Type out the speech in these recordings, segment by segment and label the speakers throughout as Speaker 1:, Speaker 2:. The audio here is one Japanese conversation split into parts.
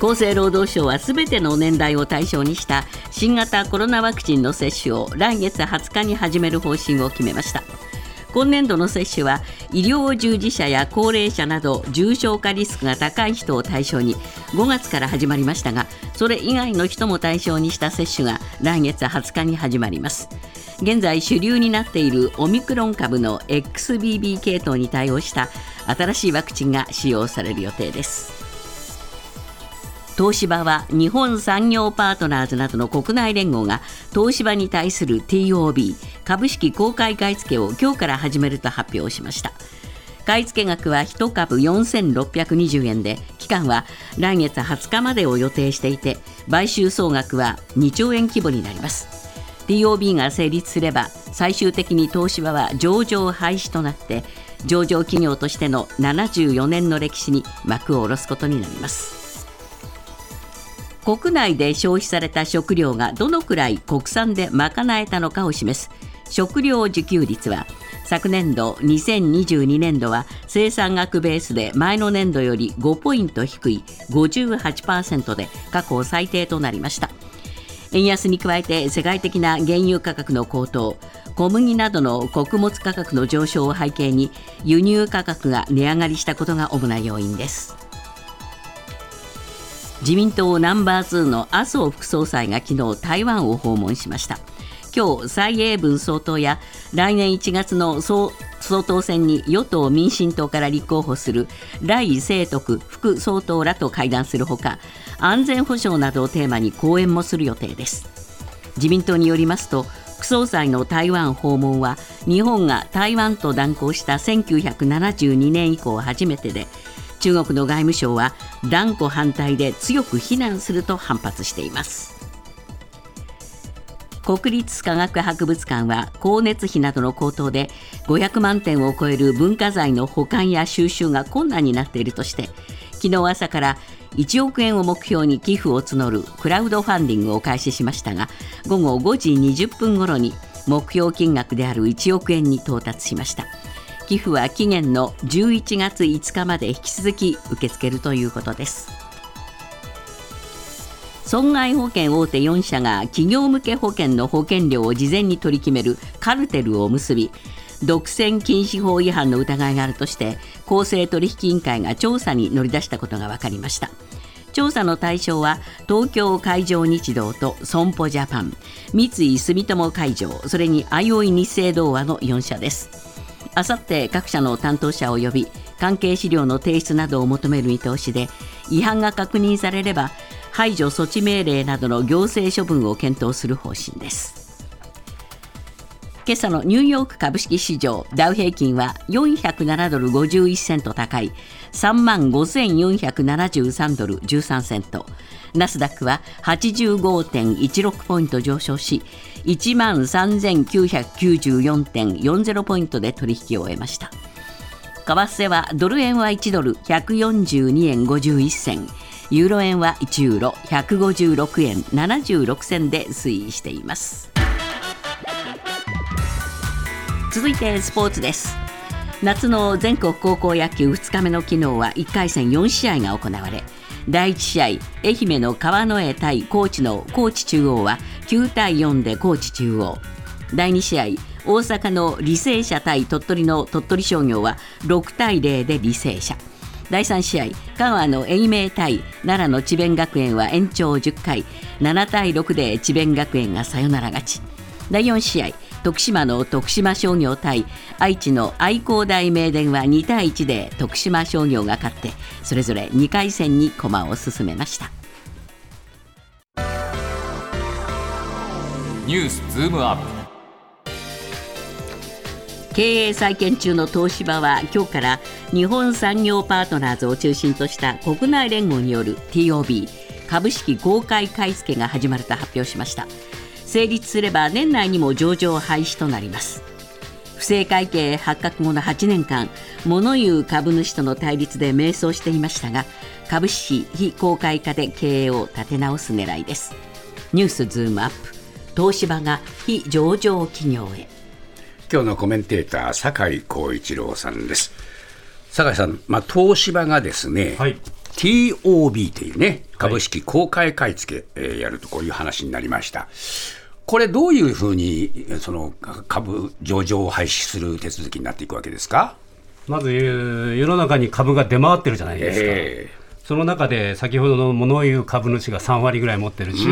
Speaker 1: 厚生労働省はすべての年代を対象にした新型コロナワクチンの接種を来月20日に始める方針を決めました。今年度の接種は医療従事者や高齢者など重症化リスクが高い人を対象に5月から始まりましたがそれ以外の人も対象にした接種が来月20日に始まります。現在主流になっているオミクロン株の XBB 系統に対応した新しいワクチンが使用される予定です。東芝は日本産業パートナーズなどの国内連合が東芝に対する TOB 株式公開買い付けを今日から始めると発表しました。買い付け額は1株4620円で期間は来月20日までを予定していて買収総額は2兆円規模になります。TOB が成立すれば最終的に東芝は上場廃止となって上場企業としての74年の歴史に幕を下ろすことになります。国内で消費された食料がどのくらい国産で賄えたのかを示す食料自給率は昨年度2022年度は生産額ベースで前の年度より5ポイント低い58%で過去最低となりました。円安に加えて世界的な原油価格の高騰小麦などの穀物価格の上昇を背景に輸入価格が値上がりしたことが主な要因です。自民党ナンバー2の麻生副総裁が昨日台湾を訪問しました。今日蔡英文総統や来年1月の総総統選に与党・民進党から立候補する来清徳副総統らと会談するほか安全保障などをテーマに講演もする予定です。自民党によりますと副総裁の台湾訪問は日本が台湾と断交した1972年以降初めてで中国の外務省は断固反対で強く非難すると反発しています国立科学博物館は光熱費などの高騰で500万点を超える文化財の保管や収集が困難になっているとして昨日朝から1億円を目標に寄付を募るクラウドファンディングを開始しましたが午後5時20分ごろに目標金額である1億円に到達しました。寄付は期限の11月5日まで引き続き受け付けるということです。損害保険大手4社が企業向け保険の保険料を事前に取り決めるカルテルを結び独占禁止法違反の疑いがあるとして公正取引委員会が調査に乗り出したことが分かりました。調査の対象は東京海上日動と損保ジャパン三井住友海上それにあいおい日清同和の4社です。あさって各社の担当者を呼び関係資料の提出などを求める見通しで違反が確認されれば排除措置命令などの行政処分を検討する方針です。今朝のニューヨーク株式市場ダウ平均は407ドル51セント高い3万5473ドル13セント。ナスダックは85.16ポイント上昇し1万3994.40ポイントで取引を終えました。為替はドル円は1ドル142円51銭。ユーロ円は1ユーロ156円76銭で推移しています。続いてスポーツです。夏の全国高校野球2日目の昨日は1回戦4試合が行われ第1試合愛媛の川之江対高知の高知中央は9対4で高知中央。第2試合大阪の履正社対鳥取の鳥取商業は6対0で履正社。第3試合香川の英明対奈良の智弁学園は延長10回7対6で智弁学園がサヨナラ勝ち。第4試合徳島の徳島商業対愛知の愛工大名電は2対1で徳島商業が勝ってそれぞれ2回戦に駒を進めました。
Speaker 2: ニュースズームアップ。
Speaker 1: 経営再建中の東芝は今日から日本産業パートナーズを中心とした国内連合による TOB 株式公開買い付けが始まると発表しました。成立すれば年内にも上場廃止となります。不正会計発覚後の8年間物言う株主との対立で迷走していましたが株式非公開化で経営を立て直す狙いです。ニュースズームアップ。東芝が非上場企業へ
Speaker 3: 今日のコメンテーター酒井光一郎さんです酒井さん、まあ、東芝がですね、はい TOB というね、株式公開買い付け、えーやるとこういう話になりました。これ、どういうふうにその株上場を廃止する手続きになっていくわけですか？
Speaker 2: まず世の中に株が出回ってるじゃないですか。
Speaker 3: え
Speaker 2: その中で先ほどの物言う株主が3割ぐらい持ってるし、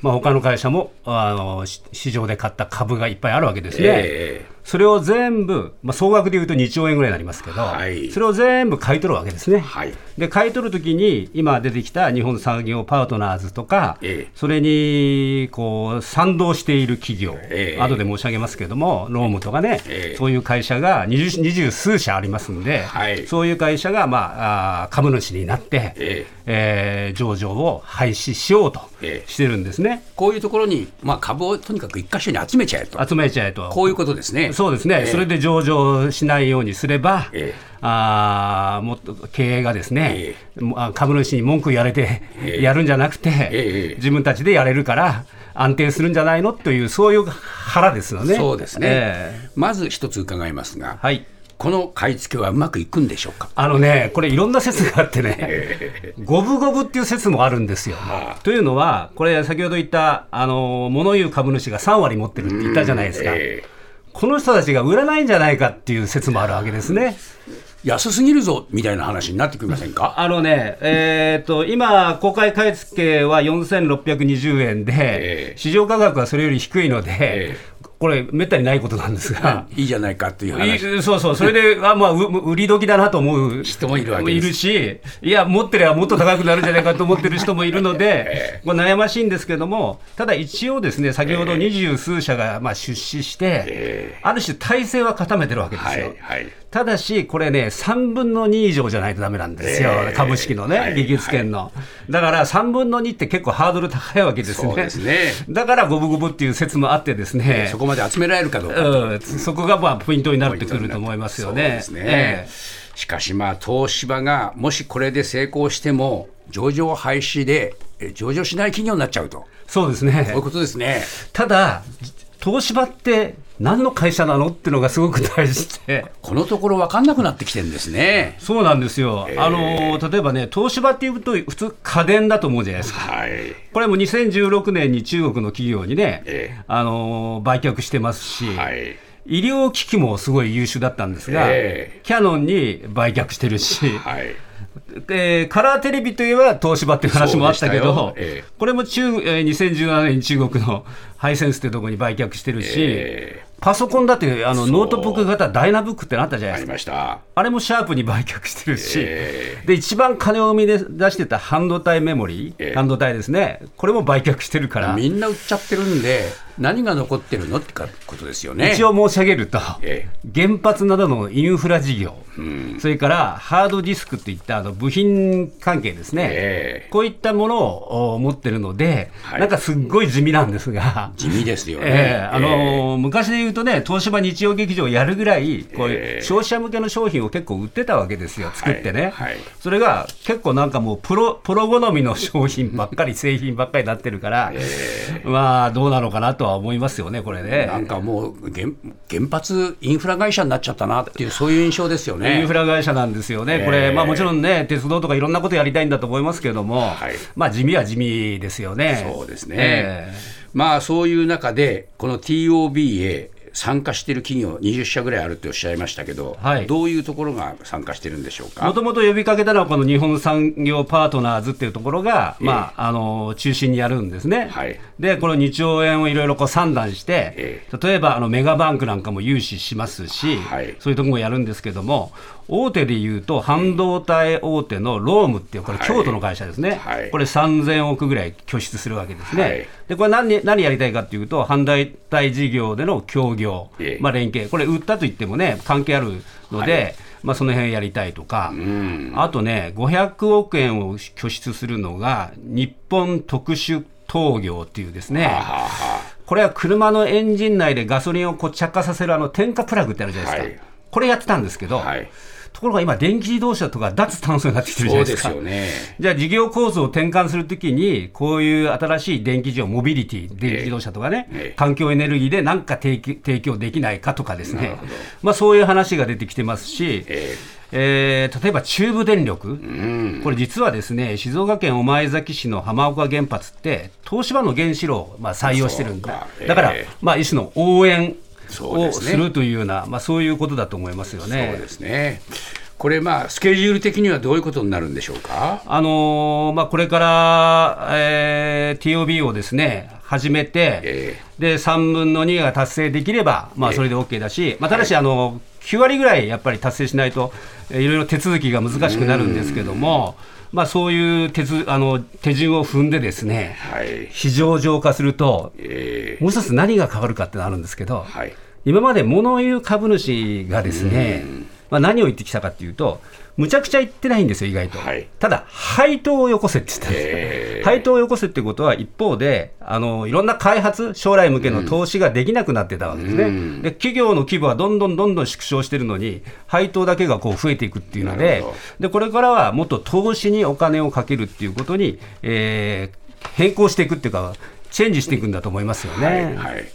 Speaker 2: まあ他の会社もあのし市場で買った株がいっぱいあるわけですね。
Speaker 3: え
Speaker 2: それを全部、まあ、総額でいうと2兆円ぐらいになりますけど、
Speaker 3: はい。
Speaker 2: それを全部買い取るわけですね。
Speaker 3: はい。
Speaker 2: で買い取るときに、今出てきた日本産業パートナーズとか、
Speaker 3: ええ。
Speaker 2: それにこう賛同している企業、
Speaker 3: ええ。
Speaker 2: 後で申し上げますけれども、ロームとかね、
Speaker 3: ええ。
Speaker 2: そういう会社が二十二十数社ありますんで、
Speaker 3: はい。
Speaker 2: そういう会社が、まあ、あー株主になって、
Speaker 3: え。
Speaker 2: えー上場を廃止しようと
Speaker 3: ええ。
Speaker 2: してるんですね。
Speaker 3: こういうところに、まあ、株をとにかく一箇所に集めちゃえと、
Speaker 2: 集めちゃえと。
Speaker 3: こういうことですね。
Speaker 2: そうですね、
Speaker 3: ええ。
Speaker 2: それで上場しないようにすれば、
Speaker 3: ええ。
Speaker 2: あーもっと経営がですね、もうあ株主に文句言われて
Speaker 3: ええ。
Speaker 2: やるんじゃなくて、
Speaker 3: ええ
Speaker 2: 自分たちでやれるから、安定するんじゃないのという、そういう腹ですよね。
Speaker 3: そうですね、
Speaker 2: え
Speaker 3: まず一つ伺いますが、
Speaker 2: えはい。
Speaker 3: この買い付けはうまくいくんでしょうか？
Speaker 2: あのね、これ、いろんな説があってね、五分五分っていう説もあるんですよ。
Speaker 3: はあ。
Speaker 2: というのは、これ、先ほど言った、あの物言う株主が3割持ってるって言ったじゃないですか。
Speaker 3: え
Speaker 2: この人たちが売らないんじゃないかっていう説もあるわけですね。
Speaker 3: え安すぎるぞみたいな話になってきませんか？
Speaker 2: あのね、えー、と今、公開買い付けは4620円で、
Speaker 3: ええ
Speaker 2: 市場価格はそれより低いので、
Speaker 3: え
Speaker 2: これ、めったにないことなんですが。
Speaker 3: いいじゃないかっていう話。
Speaker 2: いそうそう、それで、あまあ、う売り時だなと思う
Speaker 3: 人もいるわけです
Speaker 2: いるし、いや、持ってればもっと高くなるんじゃないかと思ってる人もいるので、これ悩ましいんですけども、ただ一応ですね、先ほど二十数社がまあ出資して、
Speaker 3: え
Speaker 2: ある種、体制は固めてるわけですよ。
Speaker 3: はいはい。
Speaker 2: ただし、これね、3分の2以上じゃないとダメなんですよ、
Speaker 3: ええ
Speaker 2: 株式のね、
Speaker 3: はい
Speaker 2: 技術権の。だから3分の2って結構ハードル高いわけですね。
Speaker 3: そうですね
Speaker 2: だから五分五分っていう説もあってですね、
Speaker 3: そこまで集められるかどうか。
Speaker 2: うん、そこがまあポイントになってくると思いますよね。
Speaker 3: そうですね。
Speaker 2: ええ
Speaker 3: しかしまあ東芝がもしこれで成功しても上場廃止でえ上場しない企業になっちゃうと。
Speaker 2: そうですね
Speaker 3: こういうことですね。
Speaker 2: ただ、東芝って何の会社なのっていうのがすごく大事で。
Speaker 3: このところ分かんなくなってきてるんですね。
Speaker 2: そうなんですよ、
Speaker 3: ええ
Speaker 2: あの例えばね、東芝っていうと、普通、家電だと思うじゃないですか、
Speaker 3: はい。
Speaker 2: これも2016年に中国の企業にね、
Speaker 3: ええ
Speaker 2: あの売却してますし、
Speaker 3: はい。
Speaker 2: 医療機器もすごい優秀だったんですが、
Speaker 3: ええ
Speaker 2: キヤノンに売却してるし、
Speaker 3: はい。
Speaker 2: えーカラーテレビといえば東芝っていう話もあったけど
Speaker 3: よ、ええ
Speaker 2: これも中、えー2017年に中国のハイセンスってところに売却してるし、
Speaker 3: え
Speaker 2: パソコンだってあのノートブック型ダイナブックってのあったじゃないですか。
Speaker 3: ました。
Speaker 2: あれもシャープに売却してるし、
Speaker 3: え
Speaker 2: で一番金を生み出してた半導体メモリー、
Speaker 3: ええ。
Speaker 2: 半導体ですね、これも売却してるから、
Speaker 3: みんな売っちゃってるんで何が残ってるのってかことですよね。
Speaker 2: 一応申し上げると、
Speaker 3: え
Speaker 2: 原発などのインフラ事業、それからハードディスクっていったあの部品関係ですね、
Speaker 3: ええ。
Speaker 2: こういったものをお持ってるので、
Speaker 3: はい。
Speaker 2: なんかすっごい地味なんですが。
Speaker 3: 地味ですよね。
Speaker 2: ええあの
Speaker 3: ええ
Speaker 2: 昔で言うとね、東芝日曜劇場やるぐらい、こういう
Speaker 3: ええ。
Speaker 2: 消費者向けの商品を結構売ってたわけですよ、作ってね、
Speaker 3: はい。はい
Speaker 2: それが結構なんかもうプロ、プロ好みの商品ばっかり、製品ばっかりになってるから、まあ、どうなのかなとは思いますよね、これね。
Speaker 3: なんかもう原原発インフラ会社になっちゃったなっていうそういう印象ですよね。
Speaker 2: インフラ会社なんですよね、こ
Speaker 3: え。え
Speaker 2: れ、まあ、もちろんね、鉄道とかいろんなことやりたいんだと思いますけれども、
Speaker 3: はい。
Speaker 2: まあ、地味は地味ですよね。
Speaker 3: そうですね、
Speaker 2: え。
Speaker 3: まあそういう中で、この TOB へ参加している企業、20社ぐらいあるっておっしゃいましたけど、
Speaker 2: はい。
Speaker 3: どういうところが参加してるんでしょうか？
Speaker 2: もともと呼びかけたのは、この日本産業パートナーズっていうところが、まあ、あの中心にやるんですね。
Speaker 3: はい。
Speaker 2: で、この2兆円をいろいろこう算段して、
Speaker 3: え
Speaker 2: 例えばあのメガバンクなんかも融資しますし、
Speaker 3: はい。
Speaker 2: そういうところもやるんですけども、大手でいうと、半導体大手のロームっていう、これ、
Speaker 3: はい。
Speaker 2: 京都の会社ですね、
Speaker 3: はい。
Speaker 2: これ3000億ぐらい拠出するわけですね。
Speaker 3: はい
Speaker 2: でこれ何、何やりたいかっていうと、半導体事業での協業、
Speaker 3: ええ。
Speaker 2: まあ、連携、これ、売ったといってもね、関係あるので、
Speaker 3: はい。
Speaker 2: まあ、その辺やりたいとか、
Speaker 3: うん。
Speaker 2: あとね、500億円を拠出するのが、日本特殊陶業っていうですね、これは車のエンジン内でガソリンをこう着火させるあの点火プラグってあるじゃないですか、
Speaker 3: はい。
Speaker 2: これやってたんですけど、
Speaker 3: あはい、
Speaker 2: ところが今、電気自動車とか脱炭素になってきてるじゃないでか。
Speaker 3: ですすよね。
Speaker 2: じゃあ事業構造を転換するときに、こういう新しい電気事業、モビリティ、電気自動車とかね、
Speaker 3: ええ
Speaker 2: 環境エネルギーで何か提供提供できないかとかですね。まあ、そういう話が出てきてますし、
Speaker 3: え
Speaker 2: え。ー例えば中部電力、これ実はですね静岡県御前崎市の浜岡原発って東芝の原子炉をまあ採用してるんだ。だ。から、
Speaker 3: ええ。
Speaker 2: まあ、一種の応援をするというような、まあ、そういうことだと思いますよね。
Speaker 3: そうですね。これ、まあ、スケジュール的にはどういうことになるんでしょうか？
Speaker 2: あのーまあ、これから、えー TOB をですね始めて、
Speaker 3: え
Speaker 2: で3分の2が達成できれば、まあ、
Speaker 3: ええ
Speaker 2: それで OK だし、まあ、ただし、あの9割ぐらいやっぱり達成しないと、えーいろいろ手続きが難しくなるんですけども、まあ、そういう手つあの手順を踏んで、ですね
Speaker 3: はい。
Speaker 2: 非常上化すると、
Speaker 3: え
Speaker 2: もう一つ何が変わるかってのあるんですけど、
Speaker 3: はい。
Speaker 2: 今まで物言う株主がですね、まあ、何を言ってきたかっていうと、むちゃくちゃ言ってないんですよ、意外と。
Speaker 3: はい。
Speaker 2: ただ、配当をよこせって言ったんです。配当をよこせってことは、一方であの、いろんな開発、将来向けの投資ができなくなってたわけですね。
Speaker 3: うん。
Speaker 2: で企業の規模はどんどんどんどん縮小してるのに、配当だけがこう増えていくっていうのででこれからはもっと投資にお金をかけるっていうことに、えー変更していくっていうか、チェンジしていくんだと思いますよね。
Speaker 3: はい、はい、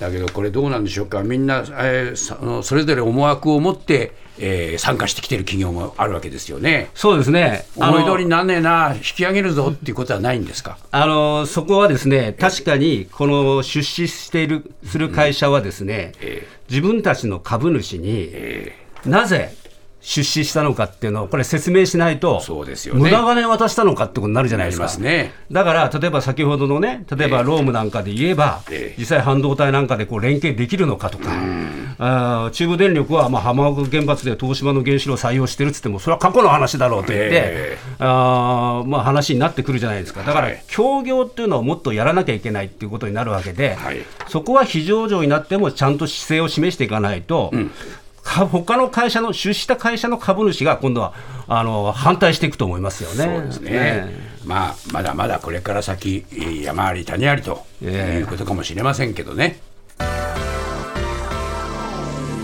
Speaker 3: だけどこれどうなんでしょうか、みんな、えーそれぞれ思惑を持って、えー参加してきてる企業もあるわけですよね。
Speaker 2: そうですね。
Speaker 3: 思い通りになんねえな、引き上げるぞっていうことはないんですか？
Speaker 2: あのそこはですね、確かにこの出資しているする会社はですね、
Speaker 3: え
Speaker 2: 自分たちの株主に
Speaker 3: え
Speaker 2: なぜ出資したのかっていうのを、これ、説明しないと、
Speaker 3: そうですよね。
Speaker 2: 無駄金渡したのかってことになるじゃないですか。
Speaker 3: すね。
Speaker 2: だから、例えば先ほどのね、例えばロームなんかで言えば、
Speaker 3: ええ。
Speaker 2: 実際、半導体なんかでこう連携できるのかとか、あー中部電力はまあ浜岡原発で東芝の原子炉を採用してるっつっても、それは過去の話だろうと言って、
Speaker 3: え
Speaker 2: あーまあ、話になってくるじゃないですか、だから
Speaker 3: はい。
Speaker 2: 協業っていうのをもっとやらなきゃいけないっていうことになるわけで、
Speaker 3: はい。
Speaker 2: そこは非上場になってもちゃんと姿勢を示していかないと、か他の会社の、出資した会社の株主が今度はあの反対していくと思いますよね。
Speaker 3: そうですね、まあ、まだまだこれから先、えー山あり谷ありと
Speaker 2: ええ
Speaker 3: いうことかもしれませんけどね。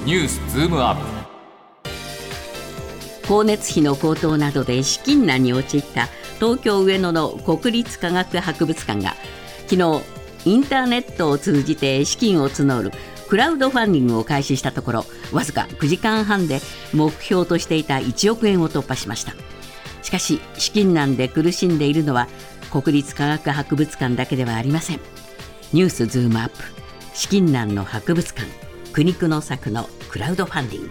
Speaker 4: ニュースズームアップ
Speaker 1: 光熱費の高騰などで資金難に陥った東京上野の国立科学博物館が昨日インターネットを通じて資金を募るクラウドファンディングを開始したところわずか9時間半で目標としていた1億円を突破しました。しかし資金難で苦しんでいるのは国立科学博物館だけではありません。ニュースズームアップ資金難の博物館苦肉の策のクラウドファンディング。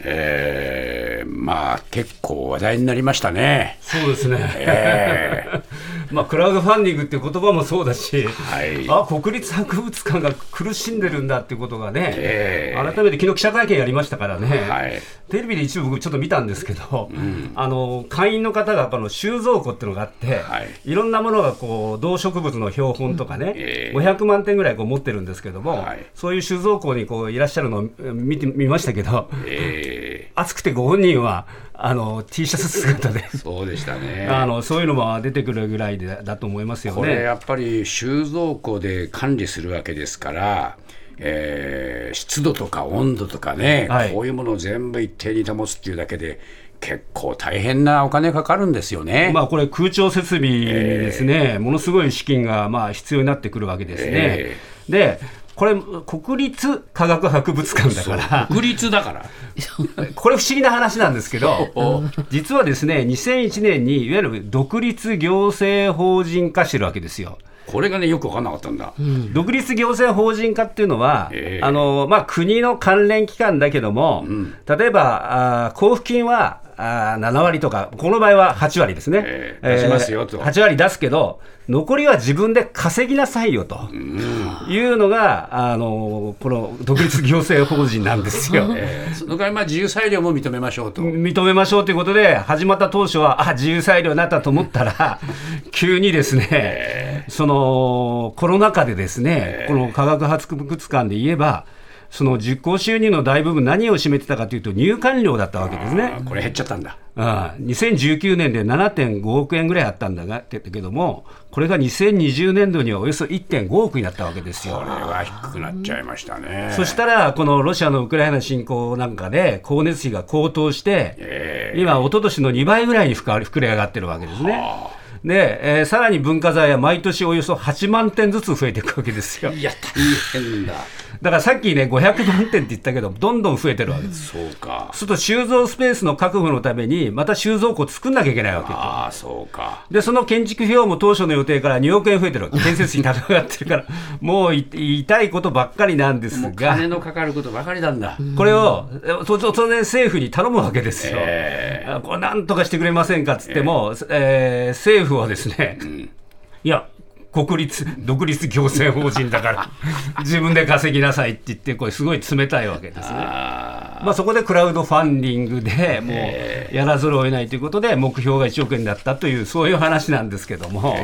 Speaker 3: えーまあ、結構話題になりましたね。
Speaker 2: そうですね、
Speaker 3: え
Speaker 2: まあ、クラウドファンディングっていう言葉もそうだし、
Speaker 3: はい。
Speaker 2: あ国立博物館が苦しんでるんだっていうことがね、
Speaker 3: ええ。
Speaker 2: 改めて昨日記者会見やりましたからね、
Speaker 3: はい。
Speaker 2: テレビで一部僕ちょっと見たんですけど、あの会員の方がこの収蔵庫っていうのがあって、
Speaker 3: はい。
Speaker 2: い、ろんなものがこう動植物の標本とかね、
Speaker 3: ええ。
Speaker 2: 500万点ぐらいこう持ってるんですけども、
Speaker 3: はい。
Speaker 2: そういう収蔵庫にこういらっしゃるのをえ見て見ましたけど、
Speaker 3: え
Speaker 2: 暑くてご本人はあの T シャツ姿で。
Speaker 3: ーそうでしたね。
Speaker 2: あのそういうのも出てくるぐらいでだと思いますよね。
Speaker 3: これやっぱり収蔵庫で管理するわけですから、えー湿度とか温度とかね、
Speaker 2: はい
Speaker 3: こういうものを全部一定に保つっていうだけで結構大変なお金かかるんですよね。
Speaker 2: まあ、これ、空調設備にですね、ものすごい資金がまあ必要になってくるわけですね。
Speaker 3: え
Speaker 2: で、これ、国立科学博物館だから、
Speaker 3: 国立だから。
Speaker 2: これ不思議な話なんですけど、実はですね、2001年にいわゆる独立行政法人化してるわけですよ。
Speaker 3: これがねよく分かんなかったんだ。
Speaker 2: 独立行政法人化っていうのは、
Speaker 3: ええ
Speaker 2: あのまあ、国の関連機関だけども、例えばあー交付金はあー7割とか、この場合は8割ですね、
Speaker 3: ええ出しますよと。
Speaker 2: 8割出すけど、残りは自分で稼ぎなさいよと。いうのが、あのこの独立行政法人なんですよ。
Speaker 3: えーその代わりまあ自由裁量も認めましょうと。
Speaker 2: 認めましょうということで、始まった当初は、あ自由裁量になったと思ったら、急にですね、そのコロナ禍でですね、この科学博物館で言えば、その実行収入の大部分、何を占めてたかというと、入館料だったわけですね
Speaker 3: これ減っちゃったんだ。
Speaker 2: ああ2019年で7.5億円ぐらいあったんだがけども、これが2020年度にはおよそ1.5億になったわけですよ。
Speaker 3: これは低くなっちゃいましたね。
Speaker 2: そしたら、このロシアのウクライナ侵攻なんかで、光熱費が高騰して、
Speaker 3: え
Speaker 2: 今、一昨年の2倍ぐらいに膨れ上がってるわけですね。で、えーさらに文化財は毎年およそ8万点ずつ増えていくわけですよ。
Speaker 3: ーいや大変だ。
Speaker 2: だからさっきね、500万点って言ったけど、どんどん増えてるわけです。
Speaker 3: そうか。
Speaker 2: すると収蔵スペースの確保のために、また収蔵庫を作んなきゃいけないわけよ。
Speaker 3: ああ、そうか。
Speaker 2: で、その建築費用も当初の予定から2億円増えてるわけ。建設費高くなってるから、もうい痛いことばっかりなんです
Speaker 3: もう
Speaker 2: が、
Speaker 3: 金のかかることばかりなんだ。
Speaker 2: これを、当然政府に頼むわけですよ。
Speaker 3: え
Speaker 2: あこれなんとかしてくれませんかっつっても、えー政府はですね、いや、国立、独立行政法人だから、自分で稼ぎなさいって言って、これ、すごい冷たいわけですね。
Speaker 3: あ
Speaker 2: まあ、そこでクラウドファンディングでもうやらざるを得ないということで、目標が1億円だったという、そういう話なんですけども、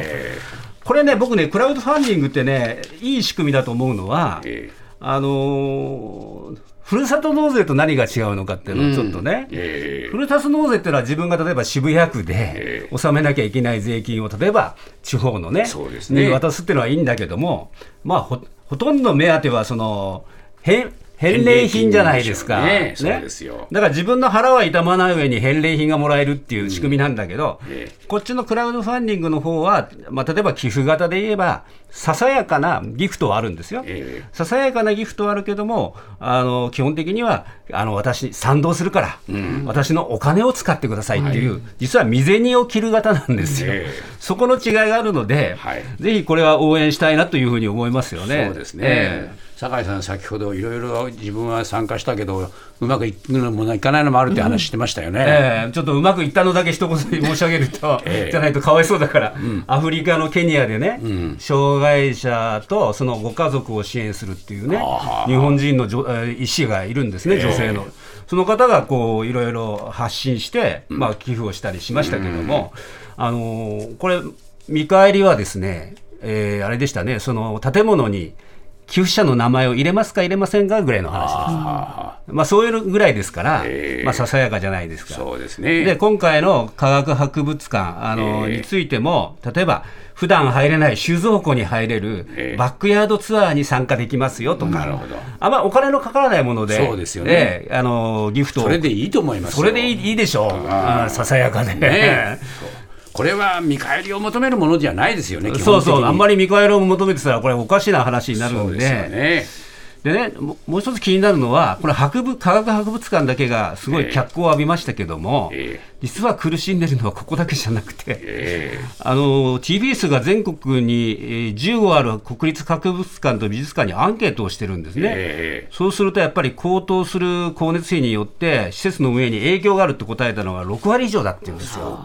Speaker 2: これね、僕ね、クラウドファンディングってね、いい仕組みだと思うのは、
Speaker 3: え。
Speaker 2: あのーふるさと納税と何が違うのかっていうのをちょっとね、
Speaker 3: え
Speaker 2: ふるさと納税っていうのは自分が例えば渋谷区で
Speaker 3: え
Speaker 2: 納めなきゃいけない税金を例えば地方のね
Speaker 3: そうですね。
Speaker 2: に渡すっていうのはいいんだけども、まあ、ほほとんど目当てはその返返礼品じゃないですか、
Speaker 3: ね。そうですよ。
Speaker 2: だから自分の腹は痛まない上に返礼品がもらえるっていう仕組みなんだけど、
Speaker 3: え
Speaker 2: こっちのクラウドファンディングの方は、まあ、例えば寄付型で言えば、ささやかなギフトはあるんですよ。
Speaker 3: え
Speaker 2: ささやかなギフトはあるけども、あの基本的にはあの私、賛同するから、私のお金を使ってくださいっていう、実は身銭を切る型なんですよ、
Speaker 3: ええ。
Speaker 2: そこの違いがあるので、
Speaker 3: はい。
Speaker 2: ぜひこれは応援したいなというふうに思いますよね。
Speaker 3: そうですね、
Speaker 2: え
Speaker 3: 酒井さん、先ほどいろいろ自分は参加したけど、うまくいくのもいかないのもあるって話してましたよね。
Speaker 2: ええちょっとうまくいったのだけ一言申し上げると、
Speaker 3: ええ。
Speaker 2: じゃないとかわいそうだから、アフリカのケニアでね、障害者とそのご家族を支援するっていうね
Speaker 3: あ、
Speaker 2: 日本人の医師がいるんですね、女性の。その方がこういろいろ発信して、まあ、寄付をしたりしましたけども、あのーこれ、見返りはですね、えーあれでしたね、その建物に寄付者の名前を入れますか、入れませんかぐらいの話です。
Speaker 3: あ
Speaker 2: まあ、そういうぐらいですから、
Speaker 3: ええ
Speaker 2: まあ、ささやかじゃないです
Speaker 3: あ
Speaker 2: か。
Speaker 3: そうですね。
Speaker 2: で今回の科学博物館あの、
Speaker 3: ええ
Speaker 2: についても、例えば普段入れない収蔵庫に入れる
Speaker 3: ええ
Speaker 2: バックヤードツアーに参加できますよとか、
Speaker 3: なるほど。
Speaker 2: あんまお金のかからないもので、
Speaker 3: そうですよね。
Speaker 2: ええあのギフトを。
Speaker 3: それでいいと思いますよ。
Speaker 2: それでいいいいでしょう、あささやかで。
Speaker 3: ね これは見返りを求めるものじゃないですよね、基
Speaker 2: そうそう、あんまり見返りを求めてたら、これ、おかしな話になるんで、
Speaker 3: ね。
Speaker 2: でね、ももう一つ気になるのは、これ博物、科学博物館だけがすごい脚光を浴びましたけども、
Speaker 3: え
Speaker 2: 実は苦しんでるのはここだけじゃなくて、
Speaker 3: え
Speaker 2: あの TBS が全国にえー15ある国立博物館と美術館にアンケートをしてるんですね。
Speaker 3: え
Speaker 2: そうするとやっぱり高騰する光熱費によって施設の運営に影響があるって答えたのが6割以上だって言うんですよ。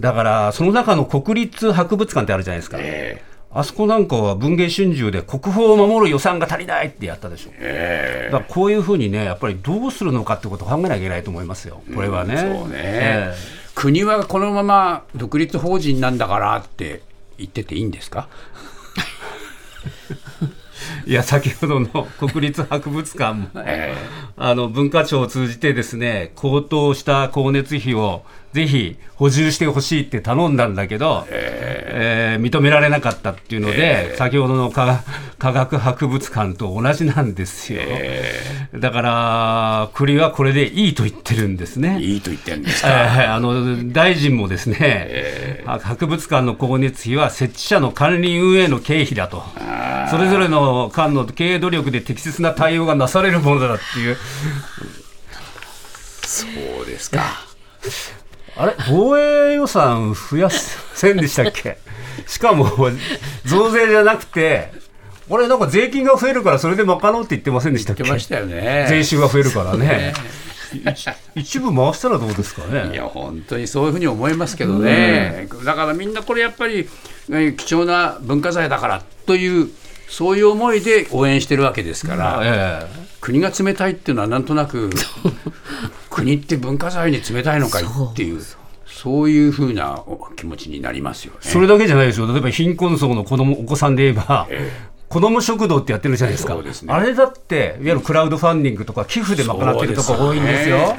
Speaker 3: か
Speaker 2: だからその中の国立博物館ってあるじゃないですか。
Speaker 3: え
Speaker 2: あそこなんかは文藝春秋で国宝を守る予算が足りないってやったでしょ。
Speaker 3: え
Speaker 2: だからこういうふうにね、やっぱりどうするのかってことを考えなきゃいけないと思いますよ、これはね。
Speaker 3: そうね、
Speaker 2: え
Speaker 3: 国はこのまま独立法人なんだからって言ってていいんですか？
Speaker 2: え いや、先ほどの国立博物館も、
Speaker 3: え。
Speaker 2: あの文化庁を通じてですね高騰した光熱費をぜひ補充してほしいって頼んだんだけど、えー。認められなかったっていうので、先ほどの科科学博物館と同じなんですよ、だから国はこれでいいと言ってるんですね。
Speaker 3: いいと言ってるんです
Speaker 2: え
Speaker 3: か、
Speaker 2: ーあの大臣もですね、博物館の光熱費は設置者の管理運営の経費だと、それぞれの間の経営努力で適切な対応がなされるものだっていう、
Speaker 3: そうですか
Speaker 2: あれ、防衛予算増やせんでしたっけ？しかも増税じゃなくて、これなんか税金が増えるからそれで賄うって言ってませんでしたっけ？
Speaker 3: 言ってましたよね。
Speaker 2: 税収が増えるからね。一部回したらどうですかね？
Speaker 3: いや本当にそういうふうに思いますけどね、だからみんなこれやっぱりえ貴重な文化財だからというそういう思いで応援してるわけですから、
Speaker 2: え。
Speaker 3: 国が冷たいっていうのはなんとなく 国って文化財に冷たいのかいっていうそういうふうなお気持ちになりますよね。
Speaker 2: えそれだけじゃないですよ。例えば貧困層の子供お子さんで言えば、子ども食堂ってやってるじゃないですか、
Speaker 3: すね
Speaker 2: あれだって、いわゆるクラウドファンディングとか寄付で賄ってるとこ多いんですよ。